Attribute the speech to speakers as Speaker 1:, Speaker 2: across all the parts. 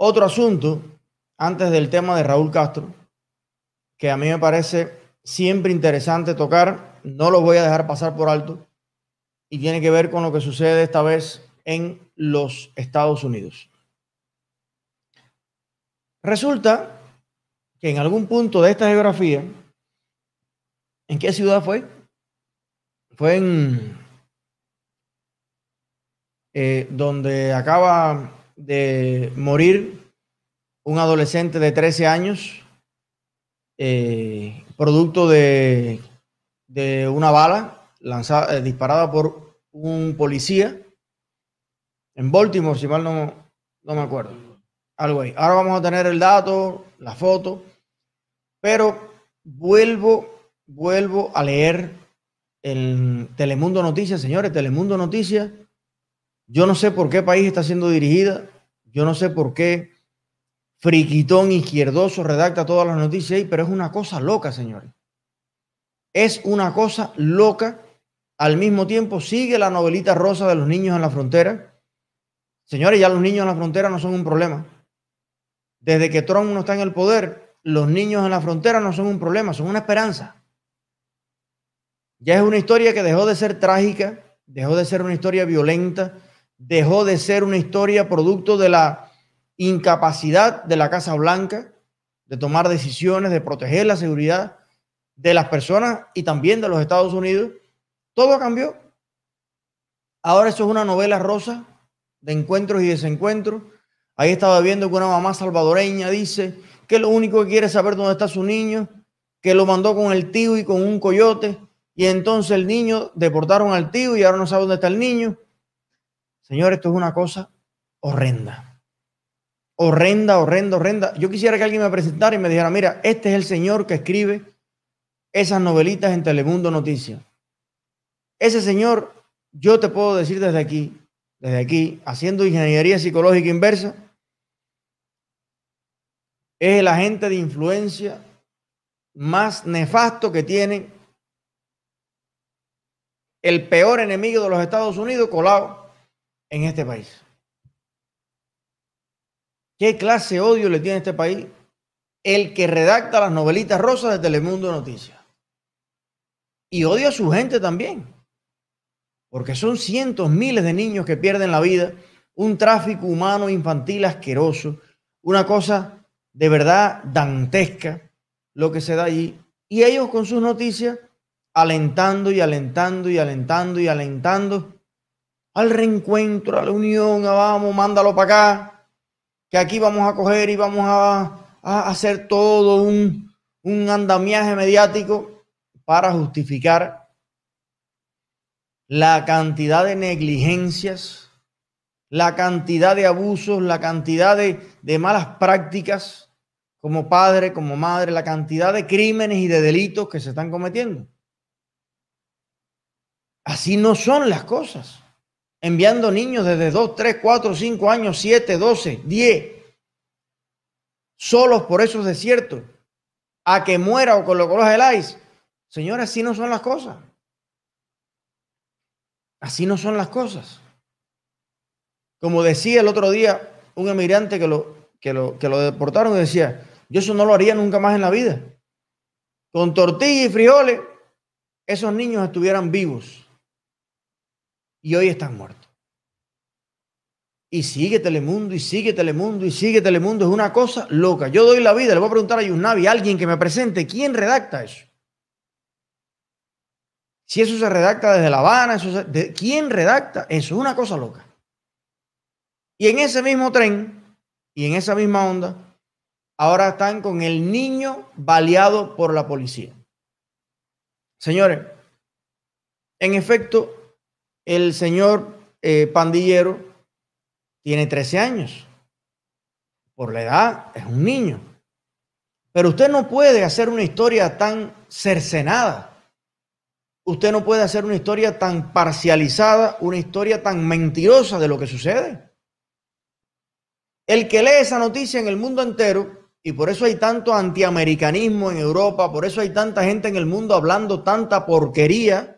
Speaker 1: Otro asunto, antes del tema de Raúl Castro, que a mí me parece siempre interesante tocar, no lo voy a dejar pasar por alto, y tiene que ver con lo que sucede esta vez en los Estados Unidos. Resulta que en algún punto de esta geografía, ¿en qué ciudad fue? Fue en eh, donde acaba de morir un adolescente de 13 años, eh, producto de, de, una bala lanzada, eh, disparada por un policía en Baltimore, si mal no, no me acuerdo. Algo ahí. Ahora vamos a tener el dato, la foto, pero vuelvo, vuelvo a leer el Telemundo Noticias, señores, Telemundo Noticias yo no sé por qué país está siendo dirigida. Yo no sé por qué friquitón izquierdoso redacta todas las noticias ahí, pero es una cosa loca, señores. Es una cosa loca. Al mismo tiempo sigue la novelita rosa de los niños en la frontera. Señores, ya los niños en la frontera no son un problema. Desde que Trump no está en el poder, los niños en la frontera no son un problema, son una esperanza. Ya es una historia que dejó de ser trágica, dejó de ser una historia violenta, dejó de ser una historia producto de la incapacidad de la Casa Blanca de tomar decisiones, de proteger la seguridad de las personas y también de los Estados Unidos. Todo cambió. Ahora eso es una novela rosa de encuentros y desencuentros. Ahí estaba viendo que una mamá salvadoreña dice que lo único que quiere es saber dónde está su niño, que lo mandó con el tío y con un coyote, y entonces el niño deportaron al tío y ahora no sabe dónde está el niño. Señor, esto es una cosa horrenda. Horrenda, horrenda, horrenda. Yo quisiera que alguien me presentara y me dijera, mira, este es el señor que escribe esas novelitas en Telemundo Noticias. Ese señor, yo te puedo decir desde aquí, desde aquí, haciendo ingeniería psicológica inversa, es el agente de influencia más nefasto que tiene el peor enemigo de los Estados Unidos colado en este país. ¿Qué clase de odio le tiene a este país? El que redacta las novelitas rosas de Telemundo Noticias. Y odia a su gente también. Porque son cientos, miles de niños que pierden la vida. Un tráfico humano infantil asqueroso. Una cosa de verdad dantesca lo que se da allí. Y ellos con sus noticias alentando y alentando y alentando y alentando al reencuentro, a la unión, vamos, mándalo para acá, que aquí vamos a coger y vamos a, hacer todo un, un andamiaje mediático para justificar la cantidad de negligencias, la cantidad de abusos, la cantidad de, de, malas prácticas como padre, como madre, la cantidad de crímenes y de delitos que se están cometiendo. Así no son las cosas enviando niños desde 2, 3, 4, 5 años, 7, 12, 10, solos por esos desiertos, a que muera o con lo que el ice. Señores, así no son las cosas. Así no son las cosas. Como decía el otro día un emigrante que lo, que lo, que lo deportaron y decía, yo eso no lo haría nunca más en la vida. Con tortilla y frijoles, esos niños estuvieran vivos y hoy están muertos. Y sigue Telemundo, y sigue Telemundo, y sigue Telemundo. Es una cosa loca. Yo doy la vida, le voy a preguntar a Yusnavi, alguien que me presente, ¿quién redacta eso? Si eso se redacta desde La Habana, eso de, ¿quién redacta eso? Es una cosa loca. Y en ese mismo tren, y en esa misma onda, ahora están con el niño baleado por la policía. Señores, en efecto, el señor eh, pandillero tiene 13 años. Por la edad es un niño. Pero usted no puede hacer una historia tan cercenada. Usted no puede hacer una historia tan parcializada, una historia tan mentirosa de lo que sucede. El que lee esa noticia en el mundo entero, y por eso hay tanto antiamericanismo en Europa, por eso hay tanta gente en el mundo hablando tanta porquería,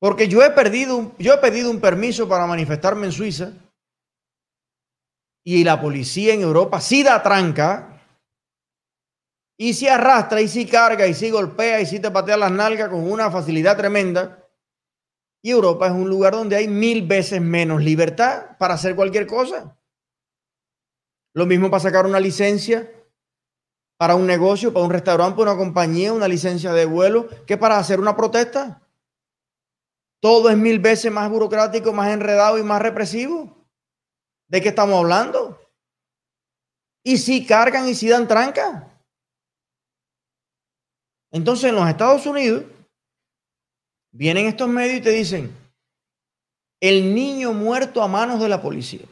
Speaker 1: porque yo he perdido, yo he pedido un permiso para manifestarme en Suiza y la policía en Europa sí da tranca y si arrastra y si carga y si golpea y si te patea las nalgas con una facilidad tremenda. Y Europa es un lugar donde hay mil veces menos libertad para hacer cualquier cosa. Lo mismo para sacar una licencia para un negocio, para un restaurante, para una compañía, una licencia de vuelo, que para hacer una protesta. Todo es mil veces más burocrático, más enredado y más represivo. ¿De qué estamos hablando? Y si cargan y si dan tranca. Entonces en los Estados Unidos vienen estos medios y te dicen, el niño muerto a manos de la policía.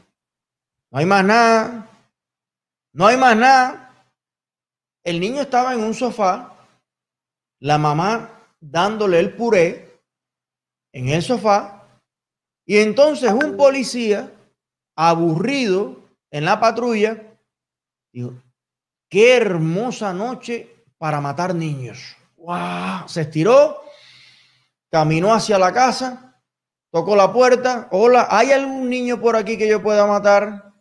Speaker 1: No hay más nada. No hay más nada. El niño estaba en un sofá, la mamá dándole el puré en el sofá, y entonces un policía aburrido en la patrulla dijo, qué hermosa noche para matar niños. ¡Wow! Se estiró, caminó hacia la casa, tocó la puerta, hola, ¿hay algún niño por aquí que yo pueda matar?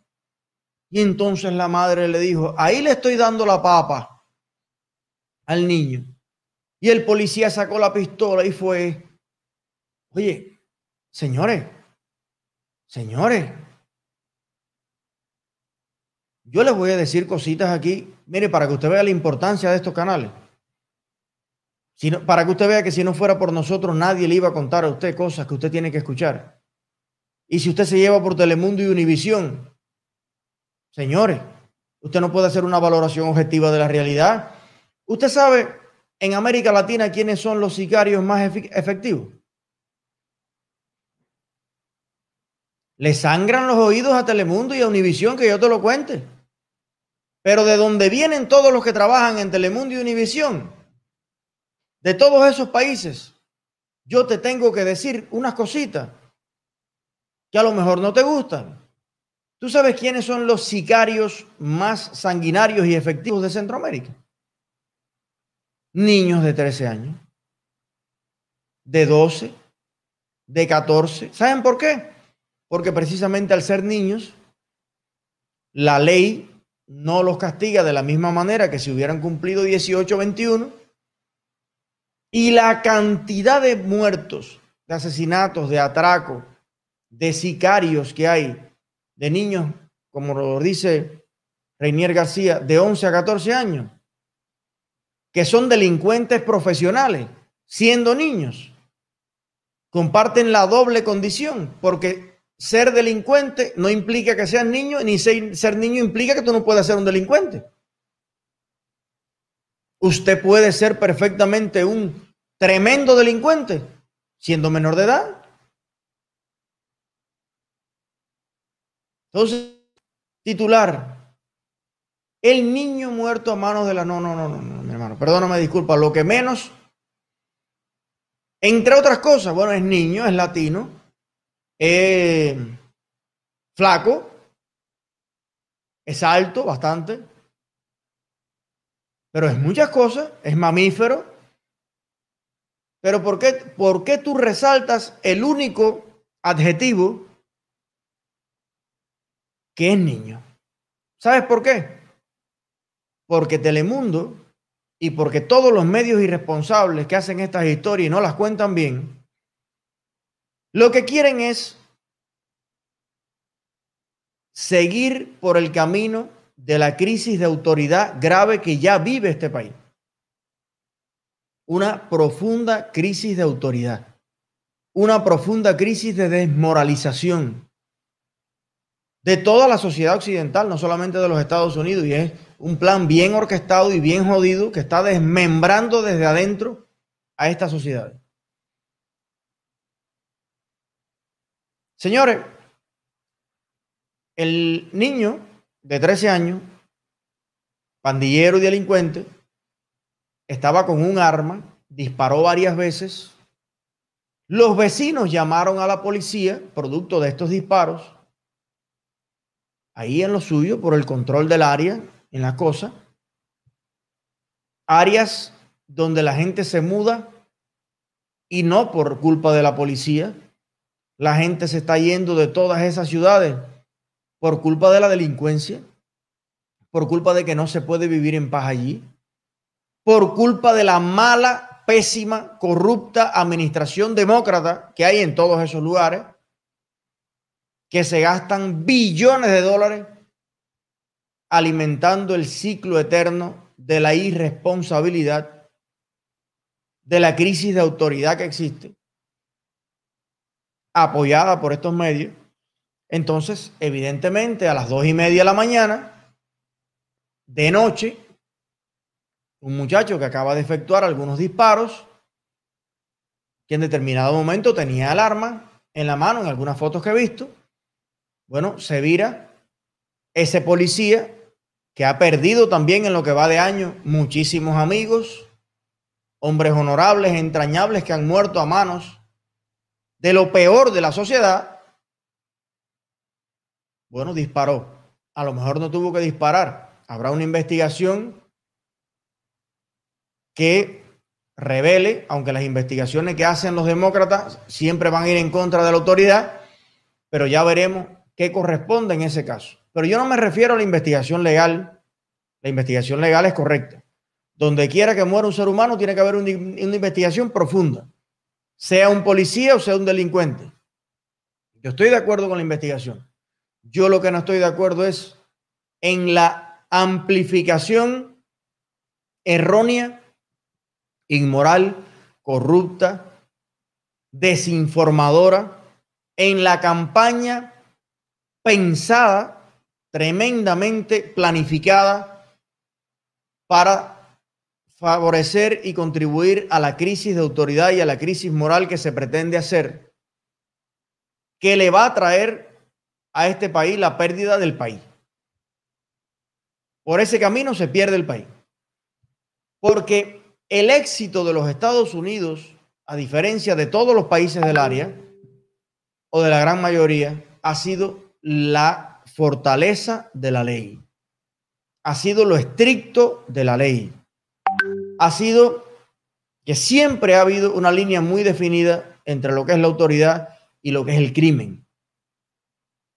Speaker 1: Y entonces la madre le dijo, ahí le estoy dando la papa al niño. Y el policía sacó la pistola y fue, oye, señores, señores, yo les voy a decir cositas aquí, mire, para que usted vea la importancia de estos canales. para que usted vea que si no fuera por nosotros, nadie le iba a contar a usted cosas que usted tiene que escuchar. Y si usted se lleva por Telemundo y Univisión, señores, usted no puede hacer una valoración objetiva de la realidad. Usted sabe en América Latina quiénes son los sicarios más efectivos. Le sangran los oídos a Telemundo y a Univisión que yo te lo cuente. Pero de dónde vienen todos los que trabajan en Telemundo y Univisión, de todos esos países, yo te tengo que decir unas cositas que a lo mejor no te gustan. ¿Tú sabes quiénes son los sicarios más sanguinarios y efectivos de Centroamérica? niños de 13 años, de 12, de 14. ¿Saben por qué? Porque precisamente al ser niños, la ley no los castiga de la misma manera que si hubieran cumplido 18 21. Y la cantidad de muertos, de asesinatos, de atracos, de sicarios que hay, de niños, como lo dice Reinier García, de 11 a 14 años, que son delincuentes profesionales, siendo niños. Comparten la doble condición, porque ser delincuente no implica que seas niño, ni ser, niño implica que tú no puedas ser un delincuente. Usted puede ser perfectamente un tremendo delincuente siendo menor de edad. Entonces, titular, el niño muerto a manos de la... No, no, no, no, no, mi hermano. Perdóname, disculpa. Lo que menos, entre otras cosas, bueno, es niño, es latino, es flaco, es alto bastante, pero es muchas cosas, es mamífero. Pero ¿por qué, ¿por qué tú resaltas el único adjetivo que es niño? ¿Sabes por qué? porque Telemundo y porque todos los medios irresponsables que hacen estas historias y no las cuentan bien, lo que quieren es seguir por el camino de la crisis de autoridad grave que ya vive este país. Una profunda crisis de autoridad, una profunda crisis de desmoralización de toda la sociedad occidental, no solamente de los Estados Unidos, y es un plan bien orquestado y bien jodido que está desmembrando desde adentro a esta sociedad. Señores, el niño de 13 años, pandillero y delincuente, estaba con un arma, disparó varias veces. Los vecinos llamaron a la policía, producto de estos disparos, ahí en lo suyo, por el control del área, en la cosa. Áreas donde la gente se muda y no por culpa de la policía. La gente se está yendo de todas esas ciudades por culpa de la delincuencia, por culpa de que no se puede vivir en paz allí, por culpa de la mala, pésima, corrupta administración demócrata que hay en todos esos lugares, que se gastan billones de dólares alimentando el ciclo eterno de la irresponsabilidad, de la crisis de autoridad que existe, apoyada por estos medios. Entonces, evidentemente, a las dos y media de la mañana, de noche, un muchacho que acaba de efectuar algunos disparos, que en determinado momento tenía el arma en la mano, en algunas fotos que he visto, bueno, se vira ese policía que ha perdido también en lo que va de año muchísimos amigos, hombres honorables, entrañables que han muerto a manos de lo peor de la sociedad, bueno, disparó. A lo mejor no tuvo que disparar. Habrá una investigación que revele, aunque las investigaciones que hacen los demócratas siempre van a ir en contra de la autoridad, pero ya veremos qué corresponde en ese caso. Pero yo no me refiero a la investigación legal. La investigación legal es correcta. Donde quiera que muera un ser humano, tiene que haber una, investigación profunda, sea un policía o sea un delincuente. Yo estoy de acuerdo con la investigación. Yo lo que no estoy de acuerdo es en la amplificación errónea, inmoral, corrupta, desinformadora, en la campaña pensada tremendamente planificada para favorecer y contribuir a la crisis de autoridad y a la crisis moral que se pretende hacer, que le va a traer a este país la pérdida del país. Por ese camino se pierde el país. Porque el éxito de los Estados Unidos, a diferencia de todos los países del área, o de la gran mayoría, ha sido la fortaleza de la ley. Ha sido lo estricto de la ley. Ha sido que siempre ha habido una línea muy definida entre lo que es la autoridad y lo que es el crimen.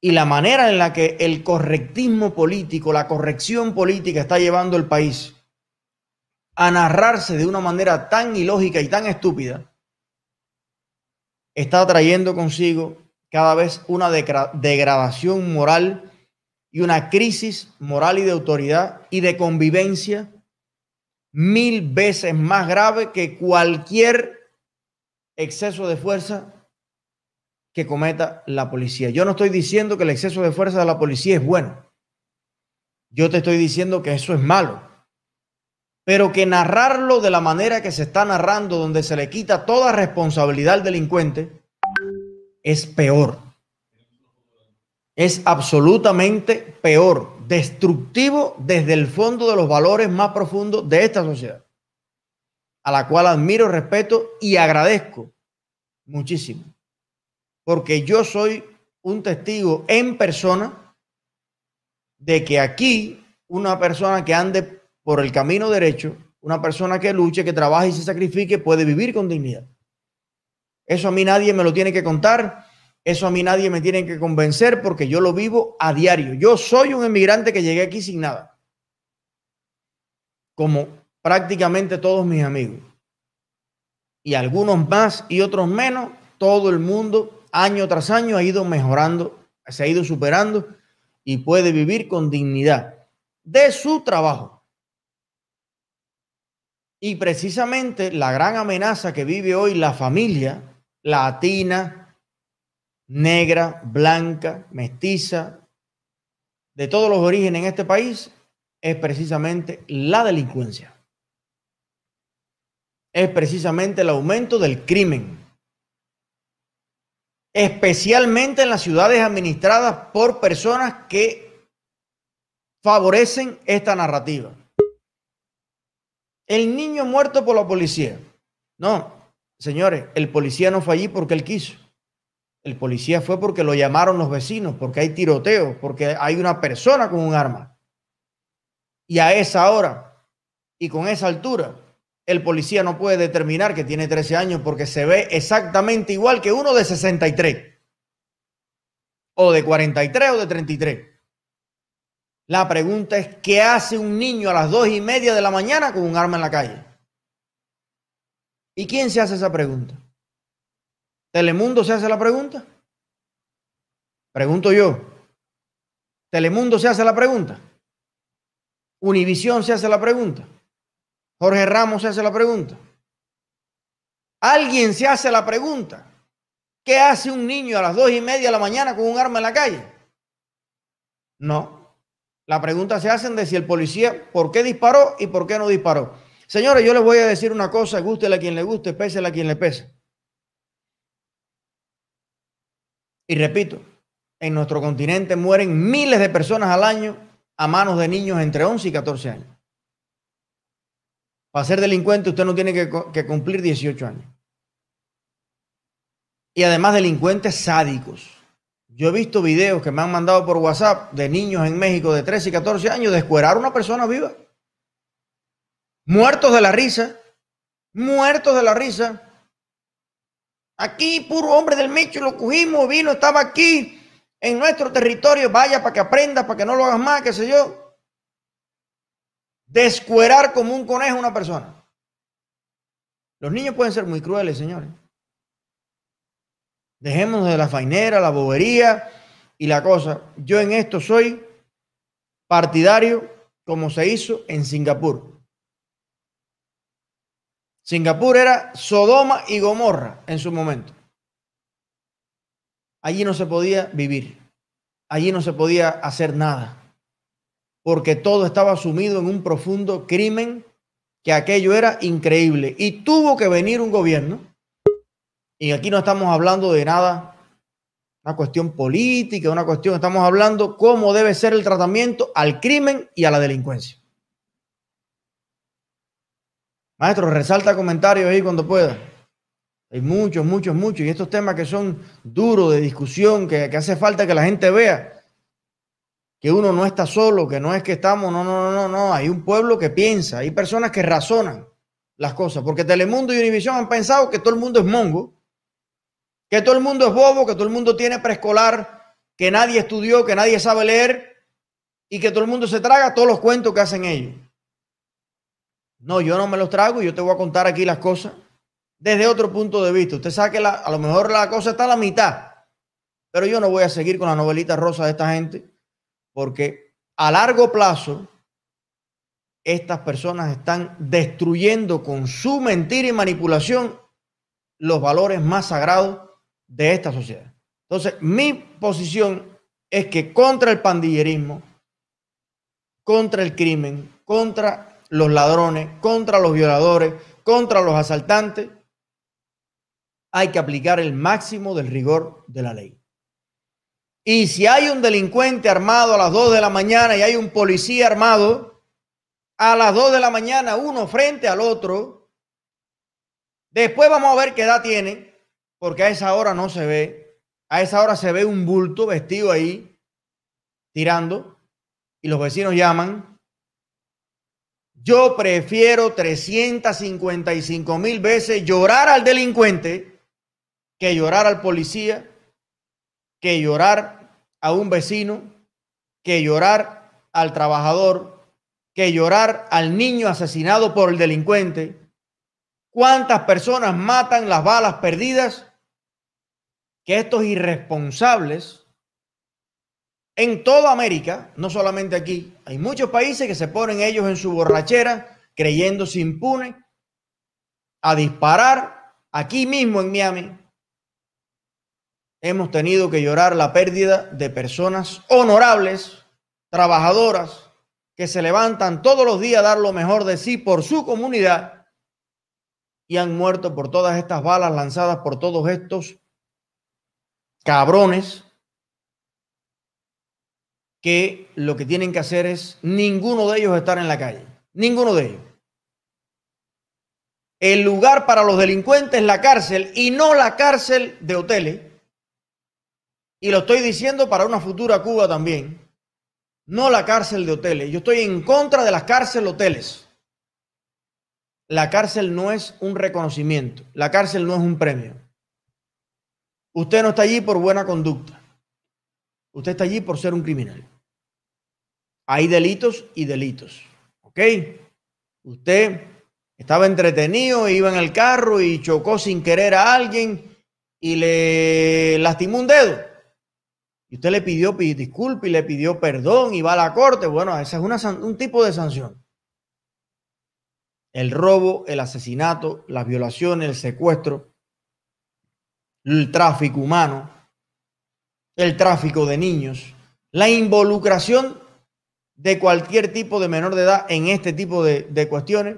Speaker 1: Y la manera en la que el correctismo político, la corrección política está llevando el país a narrarse de una manera tan ilógica y tan estúpida, está trayendo consigo cada vez una degradación moral y una crisis moral y de autoridad y de convivencia mil veces más grave que cualquier exceso de fuerza que cometa la policía. Yo no estoy diciendo que el exceso de fuerza de la policía es bueno. Yo te estoy diciendo que eso es malo. Pero que narrarlo de la manera que se está narrando, donde se le quita toda responsabilidad al delincuente, es peor es absolutamente peor, destructivo desde el fondo de los valores más profundos de esta sociedad, a la cual admiro, respeto y agradezco muchísimo, porque yo soy un testigo en persona de que aquí una persona que ande por el camino derecho, una persona que luche, que trabaje y se sacrifique, puede vivir con dignidad. Eso a mí nadie me lo tiene que contar eso a mí nadie me tiene que convencer porque yo lo vivo a diario. Yo soy un emigrante que llegué aquí sin nada. Como prácticamente todos mis amigos. Y algunos más y otros menos. Todo el mundo, año tras año, ha ido mejorando, se ha ido superando y puede vivir con dignidad de su trabajo. Y precisamente la gran amenaza que vive hoy la familia latina, negra, blanca, mestiza, de todos los orígenes en este país, es precisamente la delincuencia. Es precisamente el aumento del crimen. Especialmente en las ciudades administradas por personas que favorecen esta narrativa. El niño muerto por la policía. No, señores, el policía no fue allí porque él quiso. El policía fue porque lo llamaron los vecinos, porque hay tiroteo, porque hay una persona con un arma. Y a esa hora y con esa altura, el policía no puede determinar que tiene 13 años porque se ve exactamente igual que uno de 63 o de 43 o de 33. La pregunta es, ¿qué hace un niño a las dos y media de la mañana con un arma en la calle? ¿Y quién se hace esa pregunta? ¿Telemundo se hace la pregunta? Pregunto yo. ¿Telemundo se hace la pregunta? ¿Univisión se hace la pregunta? ¿Jorge Ramos se hace la pregunta? ¿Alguien se hace la pregunta? ¿Qué hace un niño a las dos y media de la mañana con un arma en la calle? No. La pregunta se hacen de si el policía, ¿por qué disparó y por qué no disparó? Señores, yo les voy a decir una cosa, gústele a quien le guste, pésele a quien le pese. Y repito, en nuestro continente mueren miles de personas al año a manos de niños entre 11 y 14 años. Para ser delincuente usted no tiene que, cumplir 18 años. Y además delincuentes sádicos. Yo he visto videos que me han mandado por WhatsApp de niños en México de 13 y 14 años descuerar a una persona viva. Muertos de la risa. Muertos de la risa. Aquí, puro hombre del Micho, lo cogimos, vino, estaba aquí en nuestro territorio. Vaya para que aprenda, para que no lo hagas más, qué sé yo. Descuerar como un conejo a una persona. Los niños pueden ser muy crueles, señores. Dejemos de la fainera, la bobería y la cosa. Yo en esto soy partidario como se hizo en Singapur. Singapur era Sodoma y Gomorra en su momento. Allí no se podía vivir. Allí no se podía hacer nada. Porque todo estaba sumido en un profundo crimen que aquello era increíble. Y tuvo que venir un gobierno y aquí no estamos hablando de nada, una cuestión política, una cuestión, estamos hablando cómo debe ser el tratamiento al crimen y a la delincuencia. Maestro, resalta comentarios ahí cuando pueda. Hay muchos, muchos, muchos. Y estos temas que son duros de discusión, que, hace falta que la gente vea que uno no está solo, que no es que estamos, no, no, no, no, no. Hay un pueblo que piensa, hay personas que razonan las cosas. Porque Telemundo y Univisión han pensado que todo el mundo es mongo que todo el mundo es bobo, que todo el mundo tiene preescolar, que nadie estudió, que nadie sabe leer y que todo el mundo se traga todos los cuentos que hacen ellos. No, yo no me los trago y yo te voy a contar aquí las cosas desde otro punto de vista. Usted sabe que a lo mejor la cosa está a la mitad, pero yo no voy a seguir con la novelita rosa de esta gente porque a largo plazo estas personas están destruyendo con su mentira y manipulación los valores más sagrados de esta sociedad. Entonces, mi posición es que contra el pandillerismo, contra el crimen, contra los ladrones, contra los violadores, contra los asaltantes, hay que aplicar el máximo del rigor de la ley. Y si hay un delincuente armado a las 2 de la mañana y hay un policía armado, a las 2 de la mañana uno frente al otro, después vamos a ver qué edad tiene, porque a esa hora no se ve. A esa hora se ve un bulto vestido ahí, tirando, y los vecinos llaman. Yo prefiero 355 mil veces llorar al delincuente que llorar al policía, que llorar a un vecino, que llorar al trabajador, que llorar al niño asesinado por el delincuente. ¿Cuántas personas matan las balas perdidas que estos irresponsables en toda América, no solamente aquí, hay muchos países que se ponen ellos en su borrachera creyéndose impunes a disparar aquí mismo en Miami. Hemos tenido que llorar la pérdida de personas honorables, trabajadoras, que se levantan todos los días a dar lo mejor de sí por su comunidad y han muerto por todas estas balas lanzadas por todos estos cabrones que lo que tienen que hacer es ninguno de ellos estar en la calle. Ninguno de ellos. El lugar para los delincuentes es la cárcel y no la cárcel de hoteles. Y lo estoy diciendo para una futura Cuba también. No la cárcel de hoteles. Yo estoy en contra de las cárceles hoteles. La cárcel no es un reconocimiento. La cárcel no es un premio. Usted no está allí por buena conducta. Usted está allí por ser un criminal. hay delitos y delitos. ¿Ok? Usted estaba entretenido, iba en el carro y chocó sin querer a alguien y le lastimó un dedo. Y usted le pidió disculpas y le pidió perdón y va a la corte. Bueno, ese es un tipo de sanción. El robo, el asesinato, las violaciones, el secuestro, el tráfico humano, el tráfico de niños, la involucración de cualquier tipo de menor de edad en este tipo de, cuestiones,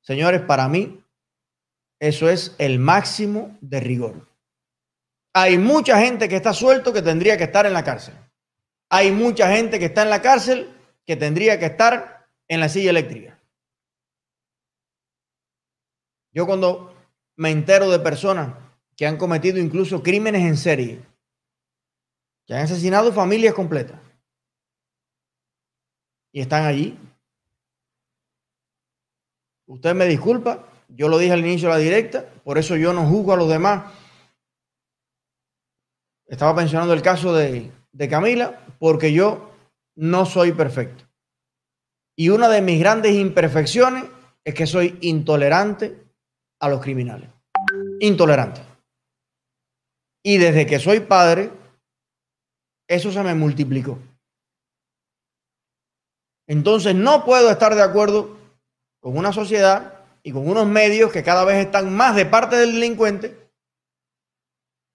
Speaker 1: señores, para mí, eso es el máximo de rigor. Hay mucha gente que está suelto que tendría que estar en la cárcel. Hay mucha gente que está en la cárcel que tendría que estar en la silla eléctrica. Yo cuando me entero de personas que han cometido incluso crímenes en serie, que han asesinado familias completas, y están allí. Usted me disculpa, yo lo dije al inicio de la directa, por eso yo no juzgo a los demás. Estaba mencionando el caso de, de Camila, porque yo no soy perfecto. Y una de mis grandes imperfecciones es que soy intolerante a los criminales. Intolerante. Y desde que soy padre, eso se me multiplicó. Entonces no puedo estar de acuerdo con una sociedad y con unos medios que cada vez están más de parte del delincuente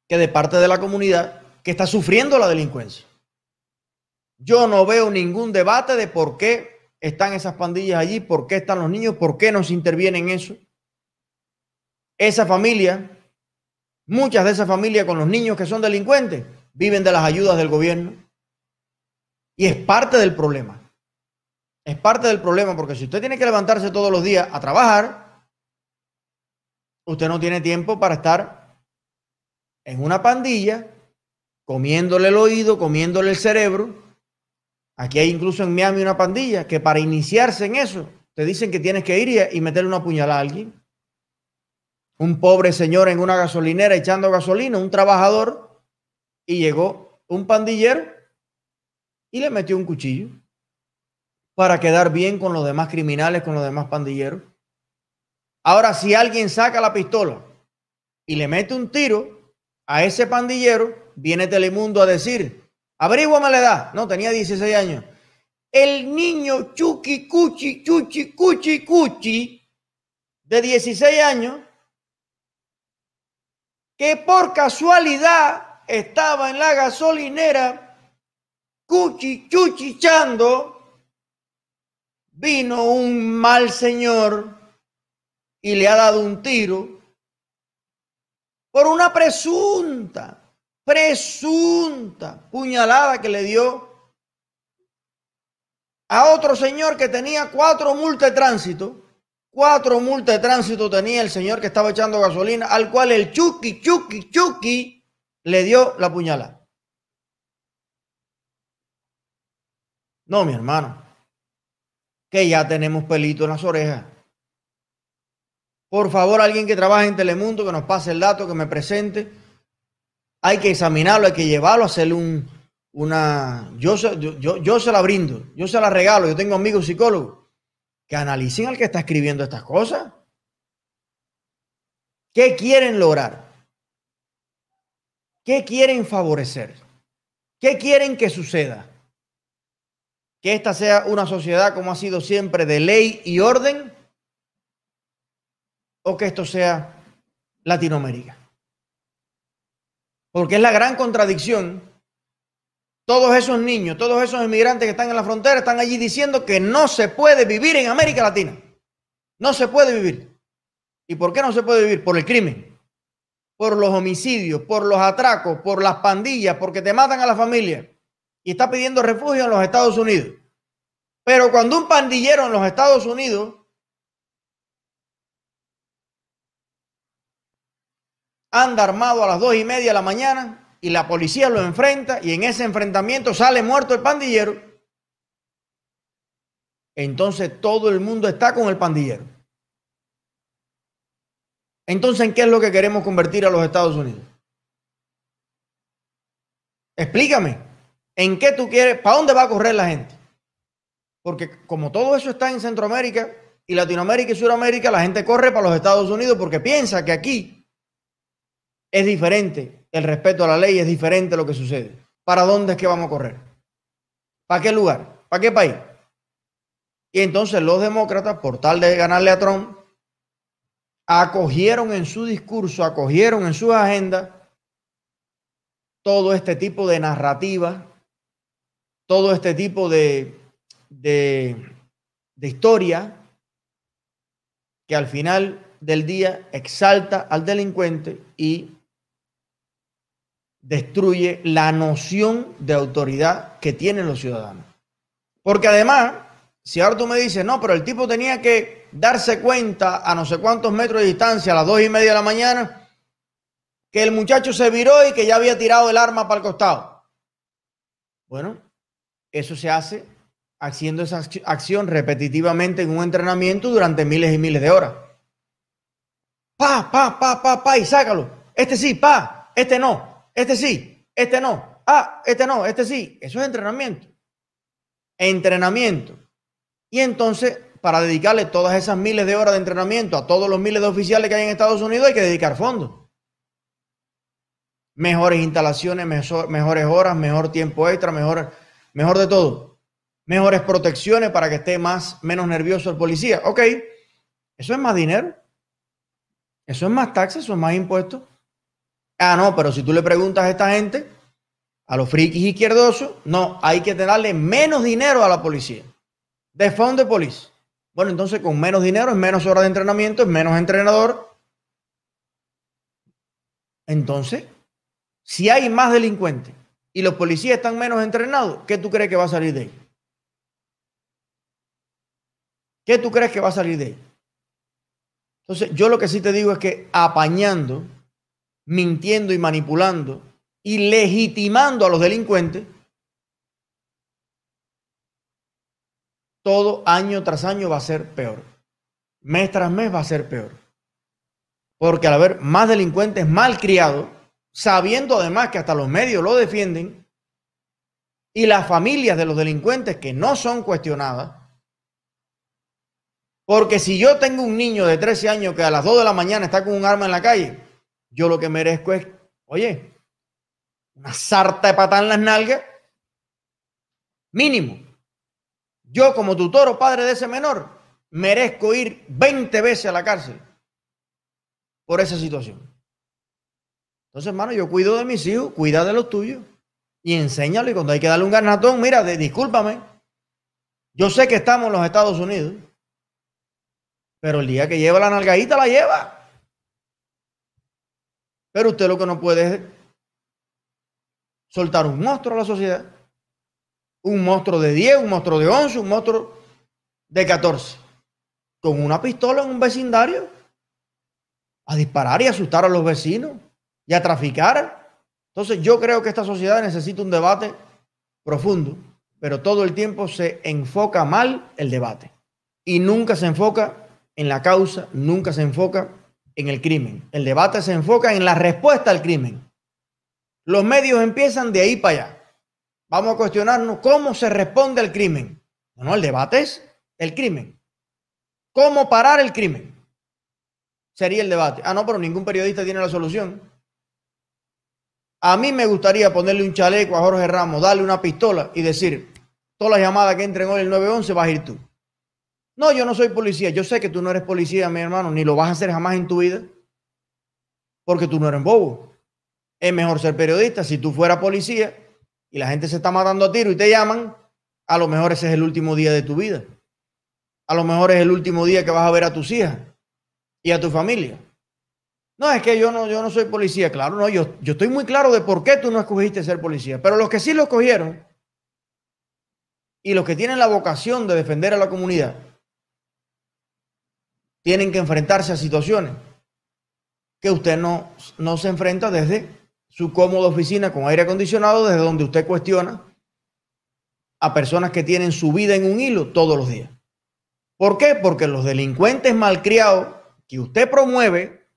Speaker 1: que de parte de la comunidad que está sufriendo la delincuencia. Yo no veo ningún debate de por qué están esas pandillas allí, por qué están los niños, por qué nos intervienen eso. Esa familia, muchas de esas familias con los niños que son delincuentes, viven de las ayudas del gobierno. Y es parte del problema es parte del problema, porque si usted tiene que levantarse todos los días a trabajar, usted no tiene tiempo para estar en una pandilla, comiéndole el oído, comiéndole el cerebro. Aquí hay incluso en Miami una pandilla que para iniciarse en eso, te dicen que tienes que ir y meterle una puñalada a alguien. Un pobre señor en una gasolinera echando gasolina, un trabajador, y llegó un pandillero y le metió un cuchillo para quedar bien con los demás criminales, con los demás pandilleros. Ahora, si alguien saca la pistola y le mete un tiro a ese pandillero, viene Telemundo a decir, averíguame la edad. No, tenía 16 años. El niño Chucky Cuchi, Chuchi, Cuchi, Cuchi, de 16 años, que por casualidad estaba en la gasolinera Cuchi, Chuchichando, vino un mal señor y le ha dado un tiro por una presunta, presunta puñalada que le dio a otro señor que tenía cuatro multas de tránsito. Cuatro multas de tránsito tenía el señor que estaba echando gasolina, al cual el Chucky, Chucky, Chucky le dio la puñalada. No, mi hermano que ya tenemos pelito en las orejas. Por favor, alguien que trabaje en Telemundo, que nos pase el dato, que me presente. Hay que examinarlo, hay que llevarlo, hacerle un, una... Yo yo, yo se la brindo, yo se la regalo. Yo tengo amigos psicólogos que analicen al que está escribiendo estas cosas. ¿Qué quieren lograr? ¿Qué quieren favorecer? ¿Qué quieren que suceda? que esta sea una sociedad como ha sido siempre de ley y orden o que esto sea Latinoamérica. Porque es la gran contradicción. Todos esos niños, todos esos inmigrantes que están en la frontera están allí diciendo que no se puede vivir en América Latina. No se puede vivir. ¿Y por qué no se puede vivir? Por el crimen, por los homicidios, por los atracos, por las pandillas, porque te matan a la familia y está pidiendo refugio en los Estados Unidos. Pero cuando un pandillero en los Estados Unidos anda armado a las dos y media de la mañana y la policía lo enfrenta y en ese enfrentamiento sale muerto el pandillero, entonces todo el mundo está con el pandillero. Entonces, ¿en qué es lo que queremos convertir a los Estados Unidos? Explícame. ¿En qué tú quieres? ¿Para dónde va a correr la gente? Porque como todo eso está en Centroamérica y Latinoamérica y Sudamérica, la gente corre para los Estados Unidos porque piensa que aquí es diferente. El respeto a la ley es diferente lo que sucede. ¿Para dónde es que vamos a correr? ¿Para qué lugar? ¿Para qué país? Y entonces los demócratas, por tal de ganarle a Trump, acogieron en su discurso, acogieron en su agenda todo este tipo de narrativa, todo este tipo de, de, de historia que al final del día exalta al delincuente y destruye la noción de autoridad que tienen los ciudadanos. Porque además, si ahora tú me dices, no, pero el tipo tenía que darse cuenta a no sé cuántos metros de distancia, a las dos y media de la mañana, que el muchacho se viró y que ya había tirado el arma para el costado. Bueno, eso se hace haciendo esa acción repetitivamente en un entrenamiento durante miles y miles de horas. Pa, pa, pa, pa, pa, y sácalo. Este sí, pa, este no, este sí, este no. Ah, este no, este sí. Eso es entrenamiento. Entrenamiento. Y entonces, para dedicarle todas esas miles de horas de entrenamiento a todos los miles de oficiales que hay en Estados Unidos, hay que dedicar fondos. Mejores instalaciones, mejores horas, mejor tiempo extra, mejor, mejor de todo. Mejores protecciones para que esté más, menos nervioso el policía. Ok, eso es más dinero. Eso es más taxes, eso es más impuestos. Ah, no, pero si tú le preguntas a esta gente, a los frikis izquierdosos, no, hay que darle menos dinero a la policía. De fund de police. Bueno, entonces con menos dinero es menos horas de entrenamiento, es menos entrenador. Entonces, si hay más delincuentes y los policías están menos entrenados, ¿qué tú crees que va a salir de ahí? ¿Qué tú crees que va a salir de ahí? Entonces, yo lo que sí te digo es que apañando, mintiendo y manipulando y legitimando a los delincuentes, todo año tras año va a ser peor. Mes tras mes va a ser peor. Porque al haber más delincuentes mal criados, sabiendo además que hasta los medios lo defienden, y las familias de los delincuentes que no son cuestionadas, porque si yo tengo un niño de 13 años que a las 2 de la mañana está con un arma en la calle, yo lo que merezco es, oye, una sarta de patada en las nalgas, mínimo. Yo como tutor o padre de ese menor, merezco ir 20 veces a la cárcel por esa situación. Entonces, hermano, yo cuido de mis hijos, cuida de los tuyos y enséñale cuando hay que darle un garnatón, mira, discúlpame. Yo sé que estamos en los Estados Unidos, pero el día que lleva la nalgadita la lleva. Pero usted lo que no puede es soltar un monstruo a la sociedad un monstruo de 10, un monstruo de 11, un monstruo de 14, con una pistola en un vecindario, a disparar y asustar a los vecinos y a traficar. Entonces yo creo que esta sociedad necesita un debate profundo, pero todo el tiempo se enfoca mal el debate y nunca se enfoca en la causa, nunca se enfoca en el crimen. El debate se enfoca en la respuesta al crimen. Los medios empiezan de ahí para allá. Vamos a cuestionarnos cómo se responde al crimen. No, el debate es el crimen. ¿Cómo parar el crimen? Sería el debate. Ah, no, pero ningún periodista tiene la solución. A mí me gustaría ponerle un chaleco a Jorge Ramos, darle una pistola y decir, todas las llamadas que entren hoy el 911 vas a ir tú. No, yo no soy policía. Yo sé que tú no eres policía, mi hermano, ni lo vas a hacer jamás en tu vida, porque tú no eres bobo. Es mejor ser periodista. Si tú fueras policía, y la gente se está matando a tiro y te llaman, a lo mejor ese es el último día de tu vida. A lo mejor es el último día que vas a ver a tus hijas y a tu familia. No, es que yo no, yo no soy policía. Claro, no, yo, yo estoy muy claro de por qué tú no escogiste ser policía. Pero los que sí lo escogieron y los que tienen la vocación de defender a la comunidad tienen que enfrentarse a situaciones que usted no, no se enfrenta desde su cómoda oficina con aire acondicionado desde donde usted cuestiona a personas que tienen su vida en un hilo todos los días. ¿Por qué? Porque los delincuentes malcriados que usted promueve,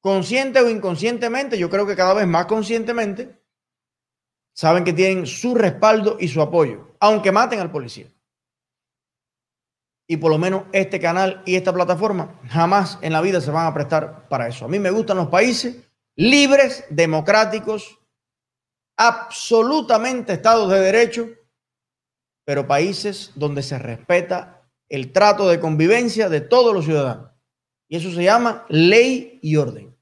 Speaker 1: consciente o inconscientemente, yo creo que cada vez más conscientemente, saben que tienen su respaldo y su apoyo, aunque maten al policía. y por lo menos este canal y esta plataforma jamás en la vida se van a prestar para eso. A mí me gustan los países libres, democráticos, absolutamente estados de derecho, pero países donde se respeta el trato de convivencia de todos los ciudadanos. Y eso se llama ley y orden.